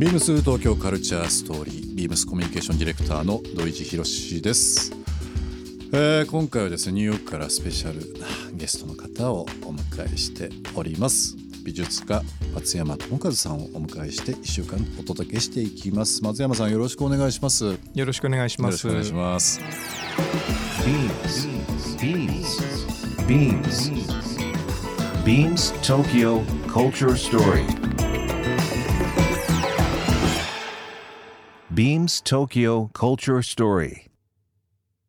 ビームス東京カルチャーストーリービームスコミュニケーションディレクターの土井地博です、えー今回はですねニューヨークからスペシャルなゲストの方をお迎えしております美術家松山智和さんをお迎えして1週間お届けしていきます松山さんよろしくお願いしますよよろしくお願いします。ろしくお願いします Beams. Beams. Beams. Beams Tokyo Culture Story. Beams Tokyo Culture Story.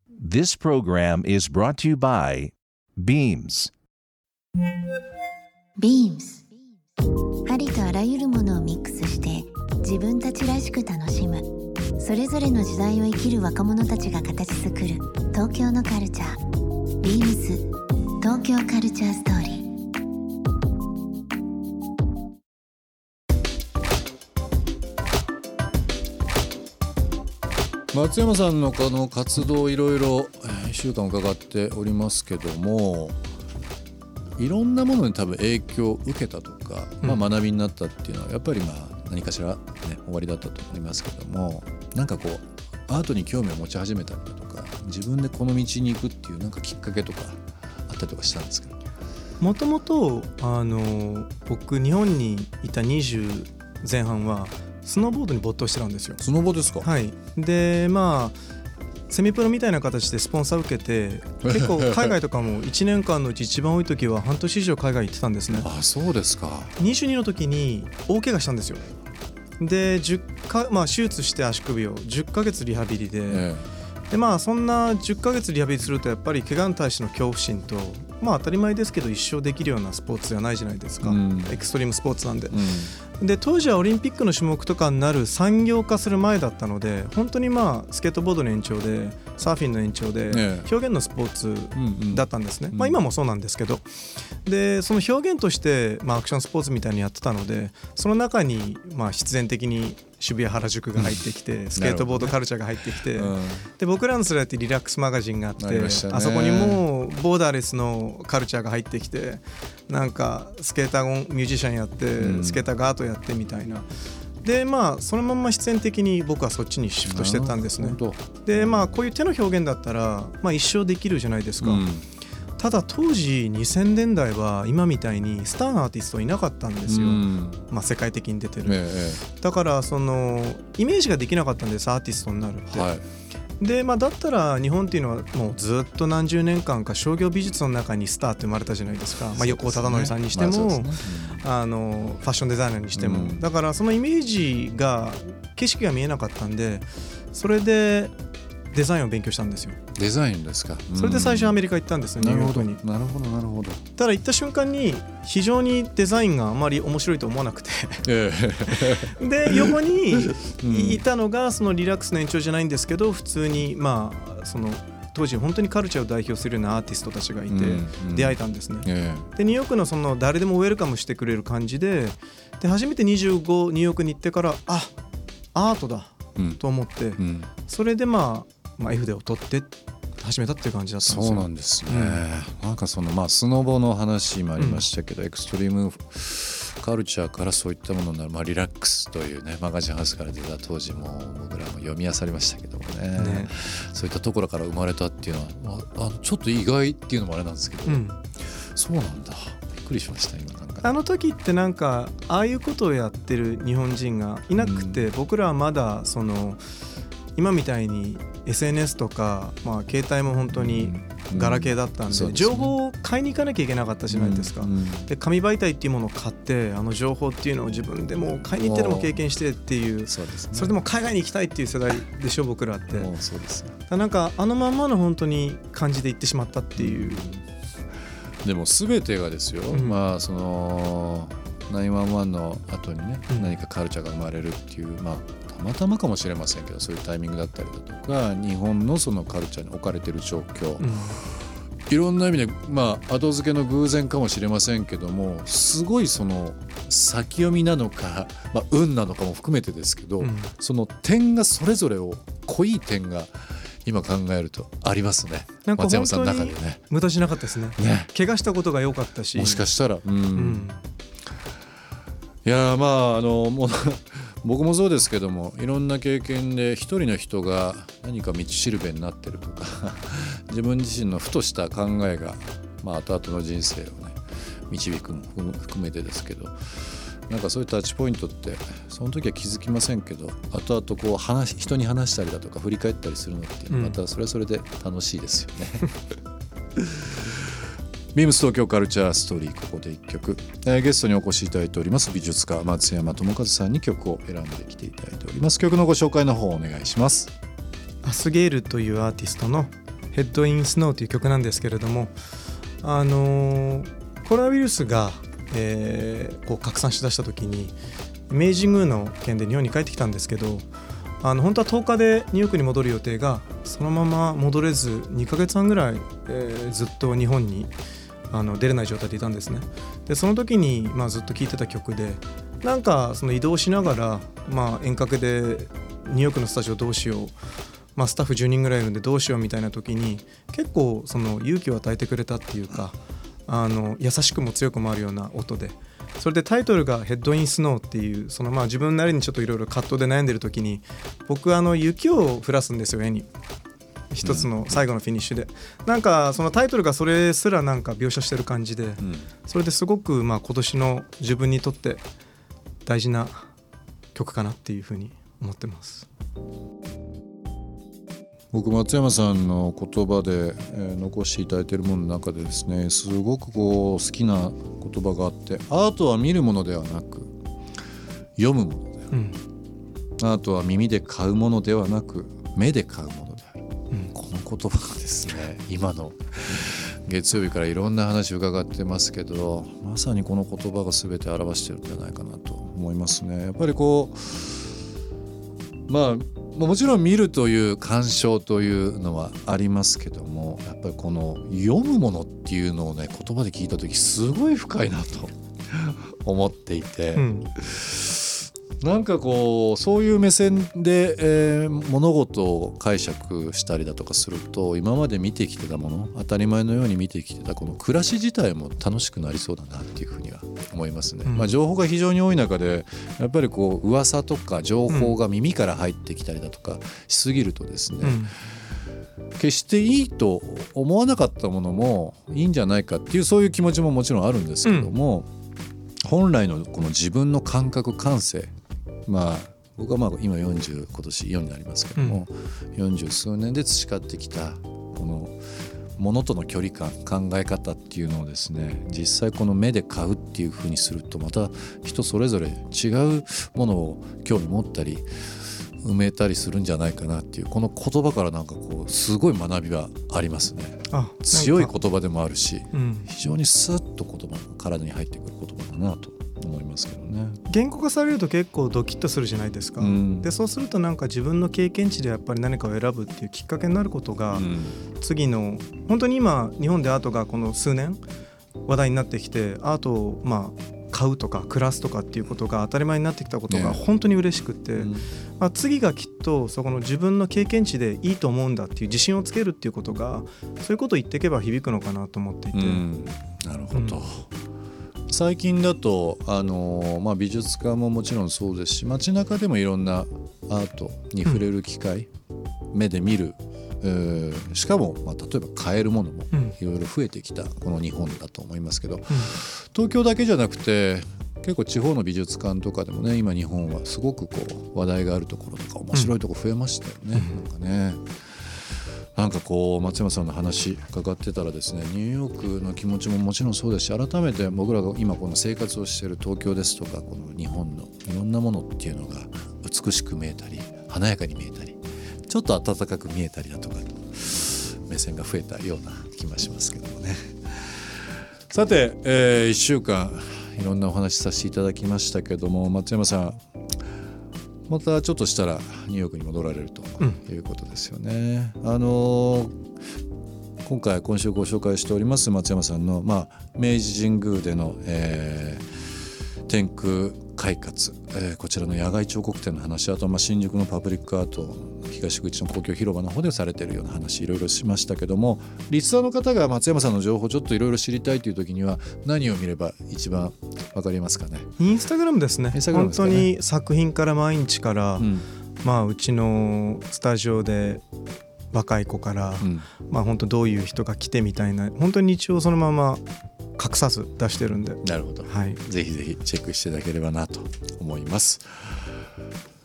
This program is brought to you by Beams. Beams. ありとあらゆるものをミックスして自分たちらしく楽しむ。それぞれの時代を生きる若者たちが形作る東京のカルチャー。Beams 東京カルチャーストーリー。松山さんのこの活動いろいろ1週間伺っておりますけどもいろんなものに多分影響を受けたとか、まあ、学びになったっていうのはやっぱりまあ何かしら、ね、終わりだったと思いますけどもなんかこうアートに興味を持ち始めたりだとか自分でこの道に行くっていうなんかきっかけとかあったりとかしたんですけどもともとあの僕日本にいた20前半はスノーボードに没頭してたんですよ。スノボですか、はい。でまあセミプロみたいな形でスポンサー受けて 結構海外とかも1年間のうち一番多い時は半年以上海外行ってたんですね。あそうですか。22の時に大怪我したんですよ。で10か、まあ、手術して足首を。10ヶ月リハビリで,、えでまあそんな10ヶ月リハビリするとやっぱり怪我に対しての恐怖心とまあ当たり前ですけど一生できるようなスポーツじゃないじゃないですか、うん。エクストリームスポーツなんで。え、うんで当時はオリンピックの種目とかになる産業化する前だったので本当にまあスケートボードの延長でサーフィンの延長でええ。表現のスポーツだったんですね、うんまあ、今もそうなんですけど。でその表現として、まあ、アクションスポーツみたいにやってたのでその中にまあ必然的に渋谷原宿が入ってきてスケートボードカルチャーが入ってきて、うん。で僕らの世代ってリラックスマガジンがあってあそこにもうボーダーレスのカルチャーが入ってきてなんかスケーターがミュージシャンやって、うん。スケーターがアートやってみたいな。でまあそのまんま必然的に僕はそっちにシフトしてったんですね。でまあこういう手の表現だったら、まあ、一生できるじゃないですか、どうん。ただ当時2000年代は今みたいにスターのアーティストいなかったんですよ、うん。まあ、世界的に出てる、えだからそのイメージができなかったんですアーティストになるって、えはいでまあだったら日本っていうのはもうずっと何十年間か商業美術の中にスターって生まれたじゃないですか、まあ、横尾忠則さんにしても、あのファッションデザイナーにしても、うん。だからそのイメージが景色が見えなかったんでそれでデザインを勉強したんですよ。デザインですか？それで最初アメリリカ行ったんですよ、ニなるほど。ューヨークに。なるほどなるほど。ただ行った瞬間に非常にデザインがあまり面白いと思わなくて。え で横に うん。いたのがそのリラックスの延長じゃないんですけど普通にまあその当時本当にカルチャーを代表するようなアーティストたちがいてうん出会えたんですね。えでニューヨークのその誰でもウェルカムしてくれる感じでで初めて25ニューヨークに行ってからあアートだと思って。うん。それでまあ、まあ、絵筆を取って始めたっていう感じだったんですよ。そうなんですね。なんかそのまあスノボの話今ありましたけど、エクストリームカルチャーからそういったものになる、まあ、リラックスというねマガジンハウスから出た当時も僕らも読み漁りましたけどもね。ね。そういったところから生まれたっていうのは、まあ、あちょっと意外っていうのもあれなんですけど、うん。そうなんだ。びっくりしました今なんかね、あの時ってなんかああいうことをやってる日本人がいなくて、僕らはまだその今みたいに SNS とか、まあ、携帯も本当にガラケーだったんで,、そうですね。情報を買いに行かなきゃいけなかったじゃないですか。うん。うん。で紙媒体っていうものを買ってあの情報っていうのを自分でもう買いに行ってでも経験してっていうそうですね。それでも海外に行きたいっていう世代でしょ僕らって。そうです。ねなんかあのまんまの本当に感じで行ってしまったっていう。でも全てがですよ、うん。まあその911の後にね、うん。何かカルチャーが生まれるっていうまあたまたまかもしれませんけどそういうタイミングだったりだとか日本のそのカルチャーに置かれてる状況、うん。いろんな意味でまあ後付けの偶然かもしれませんけどもすごいその先読みなのか、まあ、運なのかも含めてですけど、うん。その点がそれぞれを濃い点が今考えるとありますね。なんか松山さんの中でね。無駄しなかったですね。ね。怪我したことが良かったし。もしかしたら、うん。うんいやーまああのもう 僕もそうですけどもいろんな経験で一人の人が何か道しるべになってるとか 自分自身のふとした考えが、まあ、後々の人生をね導くも含めてですけどなんかそういうタッチポイントってその時は気づきませんけど後々こう話人に話したりだとか振り返ったりするのってまたそれはそれで楽しいですよね。ビームス東京カルチャーストーリーここで1曲、えー、ゲストにお越しいただいております美術家松山智和さんに曲を選んできていただいております。曲のご紹介の方お願いします。アスゲールというアーティストのヘッドインスノーという曲なんですけれどもあのー、コロナウイルスが、えー、こう拡散しだした時に明治宮の件で日本に帰ってきたんですけどあの本当は10日でニューヨークに戻る予定がそのまま戻れず2ヶ月半ぐらい、えー、ずっと日本にあの出れない状態でいたんですねでその時に、まあ、ずっと聴いてた曲でなんかその移動しながら、まあ、遠隔でニューヨークのスタジオどうしよう、まあ、スタッフ10人ぐらいいるんでどうしようみたいな時に結構その勇気を与えてくれたっていうかあの優しくも強くもあるような音でそれでタイトルが「ヘッドインスノー」っていうそのまあ自分なりにちょっといろいろ葛藤で悩んでる時に僕あの雪を降らすんですよ絵に。一つの最後のフィニッシュで、うん、なんかそのタイトルがそれすらなんか描写してる感じで、うん、それですごくまあ今年の自分にとって大事な曲かなっていうふうに思ってます。僕松山さんの言葉で、えー、残していただいているものの中でですねすごくこう好きな言葉があってアートは見るものではなく読むものである、うん、アートは耳で買うものではなく目で買うものうん、この言葉がですね 今の月曜日からいろんな話を伺ってますけどまさにこの言葉が全て表してるんじゃないかなと思いますね。やっぱりこうまあもちろん見るという鑑賞というのはありますけどもやっぱりこの読むものっていうのをね言葉で聞いた時すごい深いなと思っていて、うん、なんかこうそういう目線で、えー、物事を解釈したりだとかすると今まで見てきてたもの当たり前のように見てきてたこの暮らし自体も楽しくなりそうだなっていうふうには思いますね。うん、まあ、情報が非常に多い中でやっぱりこう噂とか情報が耳から入ってきたりだとかしすぎるとですね、うん。決していいと思わなかったものもいいんじゃないかっていうそういう気持ちももちろんあるんですけども、うん、本来のこの自分の感覚感性まあ僕はまあ今40今年4になりますけども、うん、40数年で培ってきたこのものとの距離感考え方っていうのをですね実際この目で買うっていうふうにするとまた人それぞれ違うものを興味持ったり埋めたりするんじゃないかなっていうこの言葉からなんかこうすごい学びがありますね。強い言葉でもあるし、うん、非常にスッと言葉体に入ってくる言葉だなと思いますけどね。言語化されると結構ドキッとするじゃないですか、うん、でそうするとなんか自分の経験値でやっぱり何かを選ぶっていうきっかけになることが、うん、次の本当に今日本でアートがこの数年話題になってきてアートをまあ買うとか暮らすとかっていうことが当たり前になってきたことが本当に嬉しくて、ねうん、まあ、次がきっとそこの自分の経験値でいいと思うんだっていう自信をつけるっていうことがそういうことを言っていけば響くのかなと思っていて。うん、なるほど、最近だとあの、まあ、美術館ももちろんそうですし街中でもいろんなアートに触れる機会、うん、目で見るしかも、まあ、例えば買えるものもいろいろ増えてきたこの日本だと思いますけど、うん、東京だけじゃなくて結構地方の美術館とかでもね今日本はすごくこう話題があるところとか面白いところ増えましたよね、うん、なんかね。なんかこう松山さんの話伺ってたらですねニューヨークの気持ちももちろんそうですし改めて僕らが今この生活をしている東京ですとかこの日本のいろんなものっていうのが美しく見えたり華やかに見えたりちょっと温かく見えたりだとか目線が増えたような気がしますけどもね。さて、えー、1週間いろんなお話しさせていただきましたけども松山さんまたちょっとしたらニューヨークに戻られるということですよね。うん、あの今回今週ご紹介しております松山さんの、まあ、明治神宮での、えー、天空快活、えーこちらの野外彫刻展の話あとまあ新宿のパブリックアート東口の公共広場の方でされているような話いろいろしましたけどもリスナーの方が松山さんの情報ちょっといろいろ知りたいという時には何を見れば一番わかりますかね？インスタグラムですね。インスタグラム本当に作品から毎日から、うん。まあうちのスタジオで若い子から、うん。まあ本当どういう人が来てみたいな本当に日常をそのまま隠さず出してるんで。なるほど。はい。ぜひぜひチェックしていただければなと思います。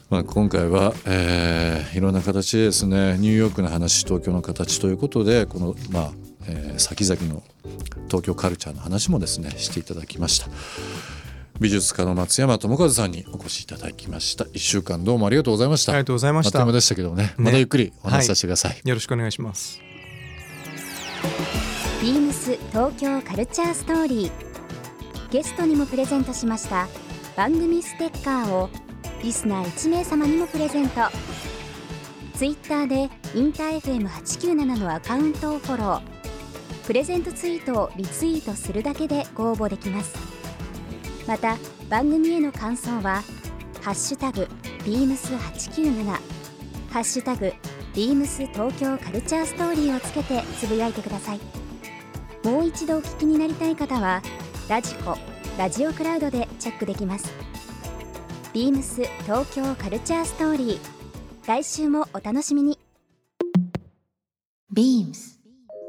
まあ、今回は、えーいろんな形でですねニューヨークの話東京の形ということでこの、まあえー先々の東京カルチャーの話もですねしていただきました。美術家の松山智和さんにお越しいただきました。1週間どうもありがとうございました。ありがとうございました。あっという間でしたけどもね。またゆっくりお話しさせてください、よろしくお願いしますビームス東京カルチャーストーリー。ゲストにもプレゼントしました。番組ステッカーをリスナー1名様にもプレゼント。ツイッターでインター FM897 のアカウントをフォロー。プレゼントツイートをリツイートするだけでご応募できます。また番組への感想は「ハッシュタグビームス897」「ハッシュタグビームス東京カルチャーストーリー」をつけてつぶやいてくださいもう一度お聞きになりたい方はラジコラジオクラウドでチェックできますビームス東京カルチャーストーリー来週もお楽しみに BEAMS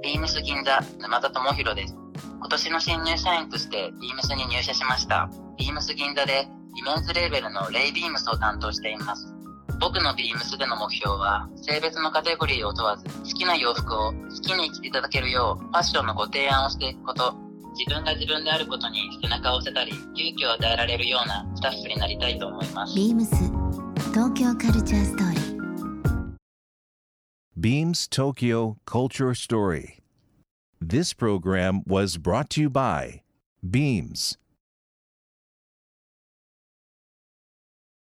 ビームス銀座沼田智博です。今年の新入社員としてビームスに入社しました。ビームス銀座でイメンズレーベルのレイビームスを担当しています。僕のビームスでの目標は性別のカテゴリーを問わず好きな洋服を好きに着ていただけるようファッションのご提案をしていくこと。自分が自分であることに背中を押せたり勇気を与えられるようなスタッフになりたいと思います。BEAMS 東京カルチャーストーリー Beams Tokyo Culture Story. This program was brought to you by Beams.